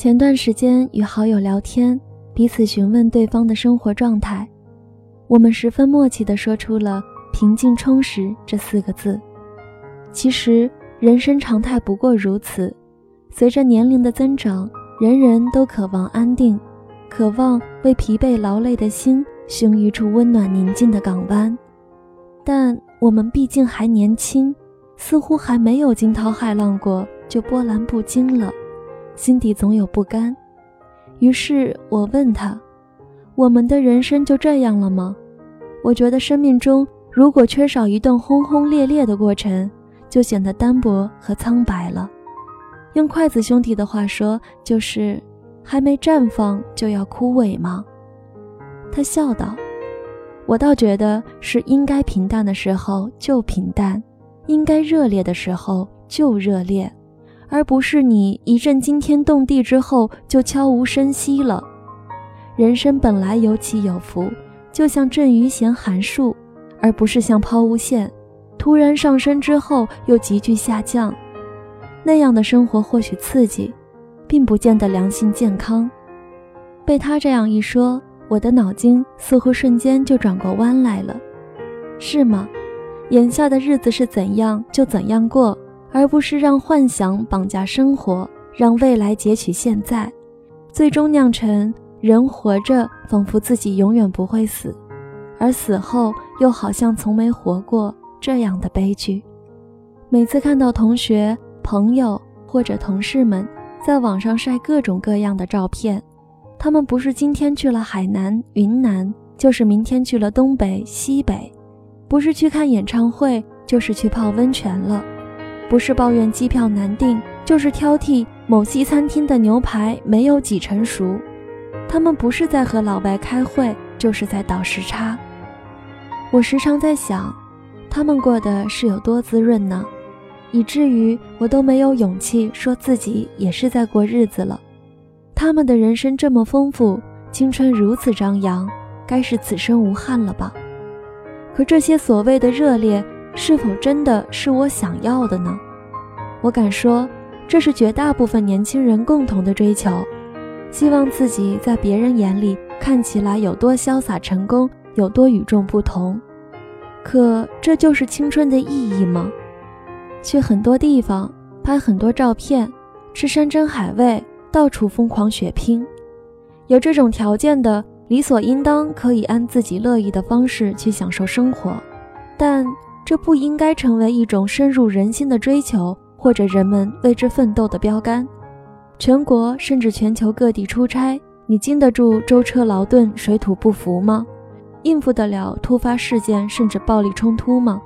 前段时间与好友聊天，彼此询问对方的生活状态，我们十分默契地说出了“平静充实”这四个字。其实人生常态不过如此，随着年龄的增长，人人都渴望安定，渴望为疲惫劳累的心寻一处温暖宁静的港湾。但我们毕竟还年轻，似乎还没有惊涛骇浪过，就波澜不惊了。心底总有不甘，于是我问他：“我们的人生就这样了吗？”我觉得生命中如果缺少一段轰轰烈烈的过程，就显得单薄和苍白了。用筷子兄弟的话说，就是还没绽放就要枯萎吗？他笑道：“我倒觉得是应该平淡的时候就平淡，应该热烈的时候就热烈。”而不是你一阵惊天动地之后就悄无声息了。人生本来有起有伏，就像阵雨弦寒树，而不是像抛物线，突然上升之后又急剧下降。那样的生活或许刺激，并不见得良性健康。被他这样一说，我的脑筋似乎瞬间就转过弯来了。是吗？眼下的日子是怎样就怎样过。而不是让幻想绑架生活，让未来截取现在，最终酿成人活着仿佛自己永远不会死，而死后又好像从没活过这样的悲剧。每次看到同学、朋友或者同事们在网上晒各种各样的照片，他们不是今天去了海南、云南，就是明天去了东北、西北，不是去看演唱会，就是去泡温泉了。不是抱怨机票难订，就是挑剔某西餐厅的牛排没有几成熟。他们不是在和老外开会，就是在倒时差。我时常在想，他们过的是有多滋润呢？以至于我都没有勇气说自己也是在过日子了。他们的人生这么丰富，青春如此张扬，该是此生无憾了吧？可这些所谓的热烈。是否真的是我想要的呢？我敢说，这是绝大部分年轻人共同的追求，希望自己在别人眼里看起来有多潇洒成功，有多与众不同。可这就是青春的意义吗？去很多地方拍很多照片，吃山珍海味，到处疯狂血拼，有这种条件的，理所应当可以按自己乐意的方式去享受生活，但。这不应该成为一种深入人心的追求，或者人们为之奋斗的标杆。全国甚至全球各地出差，你经得住舟车劳顿、水土不服吗？应付得了突发事件甚至暴力冲突吗？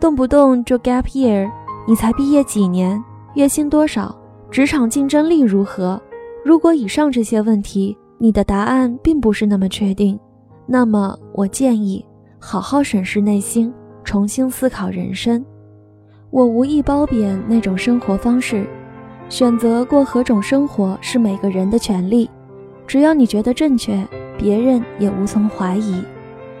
动不动就 gap year，你才毕业几年？月薪多少？职场竞争力如何？如果以上这些问题你的答案并不是那么确定，那么我建议好好审视内心。重新思考人生，我无意褒贬那种生活方式，选择过何种生活是每个人的权利，只要你觉得正确，别人也无从怀疑。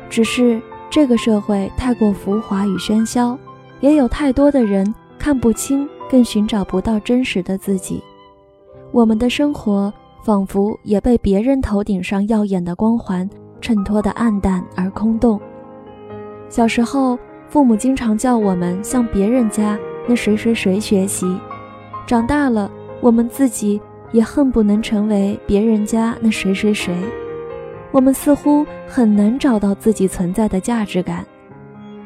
只是这个社会太过浮华与喧嚣，也有太多的人看不清，更寻找不到真实的自己。我们的生活仿佛也被别人头顶上耀眼的光环衬托得暗淡而空洞。小时候。父母经常叫我们向别人家那谁谁谁学习，长大了，我们自己也恨不能成为别人家那谁谁谁。我们似乎很难找到自己存在的价值感，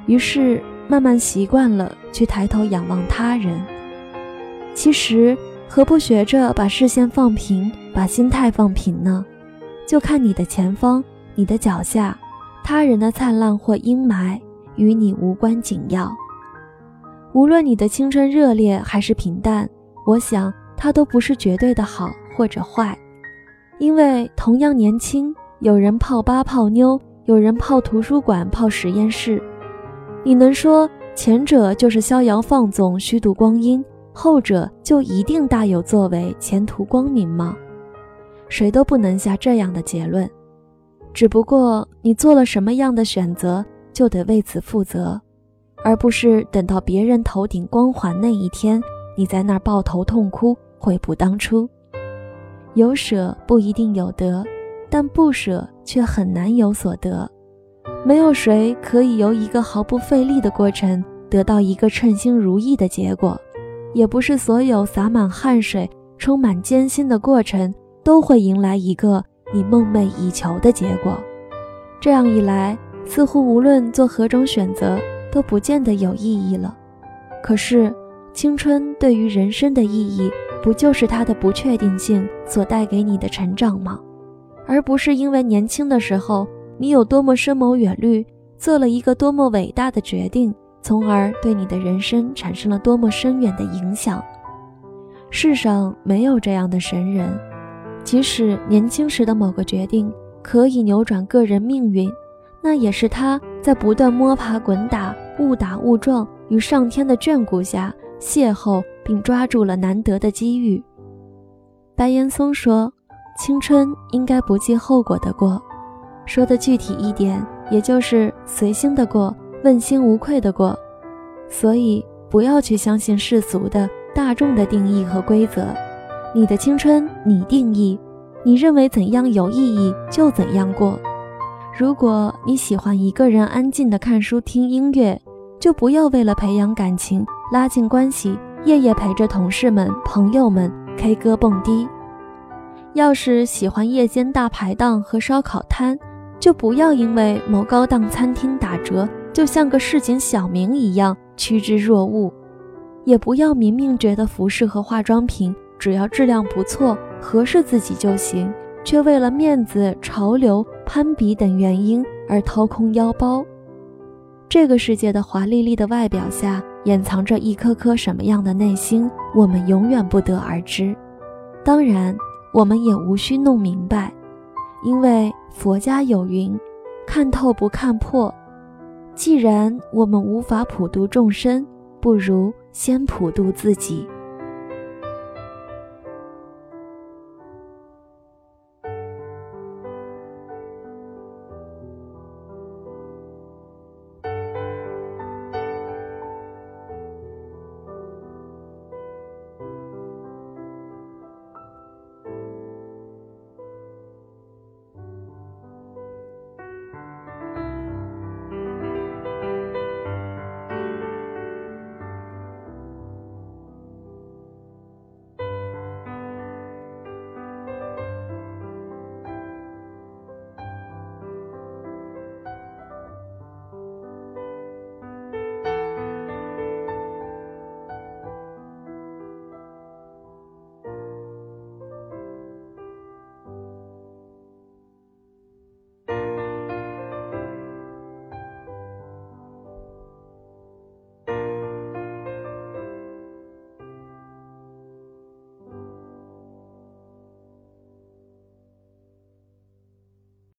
于是慢慢习惯了去抬头仰望他人。其实，何不学着把视线放平，把心态放平呢？就看你的前方，你的脚下，他人的灿烂或阴霾。与你无关紧要。无论你的青春热烈还是平淡，我想它都不是绝对的好或者坏，因为同样年轻，有人泡吧泡妞，有人泡图书馆泡实验室。你能说前者就是逍遥放纵、虚度光阴，后者就一定大有作为、前途光明吗？谁都不能下这样的结论。只不过你做了什么样的选择？就得为此负责，而不是等到别人头顶光环那一天，你在那儿抱头痛哭，悔不当初。有舍不一定有得，但不舍却很难有所得。没有谁可以由一个毫不费力的过程得到一个称心如意的结果，也不是所有洒满汗水、充满艰辛的过程都会迎来一个你梦寐以求的结果。这样一来，似乎无论做何种选择都不见得有意义了。可是，青春对于人生的意义，不就是它的不确定性所带给你的成长吗？而不是因为年轻的时候。你有多么深谋远虑，做了一个多么伟大的决定，从而对你的人生产生了多么深远的影响。世上没有这样的神人，即使年轻时的某个决定可以扭转个人命运，那也是他在不断摸爬滚打、误打误撞与上天的眷顾下邂逅并抓住了难得的机遇。白岩松说：“青春应该不计后果的过。”说的具体一点，也就是随心的过，问心无愧的过。所以不要去相信世俗的大众的定义和规则。你的青春你定义，你认为怎样有意义就怎样过。如果你喜欢一个人安静的看书听音乐，就不要为了培养感情拉近关系，夜夜陪着同事们朋友们 K 歌蹦迪。要是喜欢夜间大排档和烧烤摊。就不要因为某高档餐厅打折，就像个市井小民一样趋之若鹜；也不要明明觉得服饰和化妆品只要质量不错、合适自己就行，却为了面子、潮流、攀比等原因而掏空腰包。这个世界的华丽丽的外表下，掩藏着一颗颗什么样的内心，我们永远不得而知。当然，我们也无需弄明白。因为佛家有云：“看透不看破。”既然我们无法普度众生，不如先普度自己。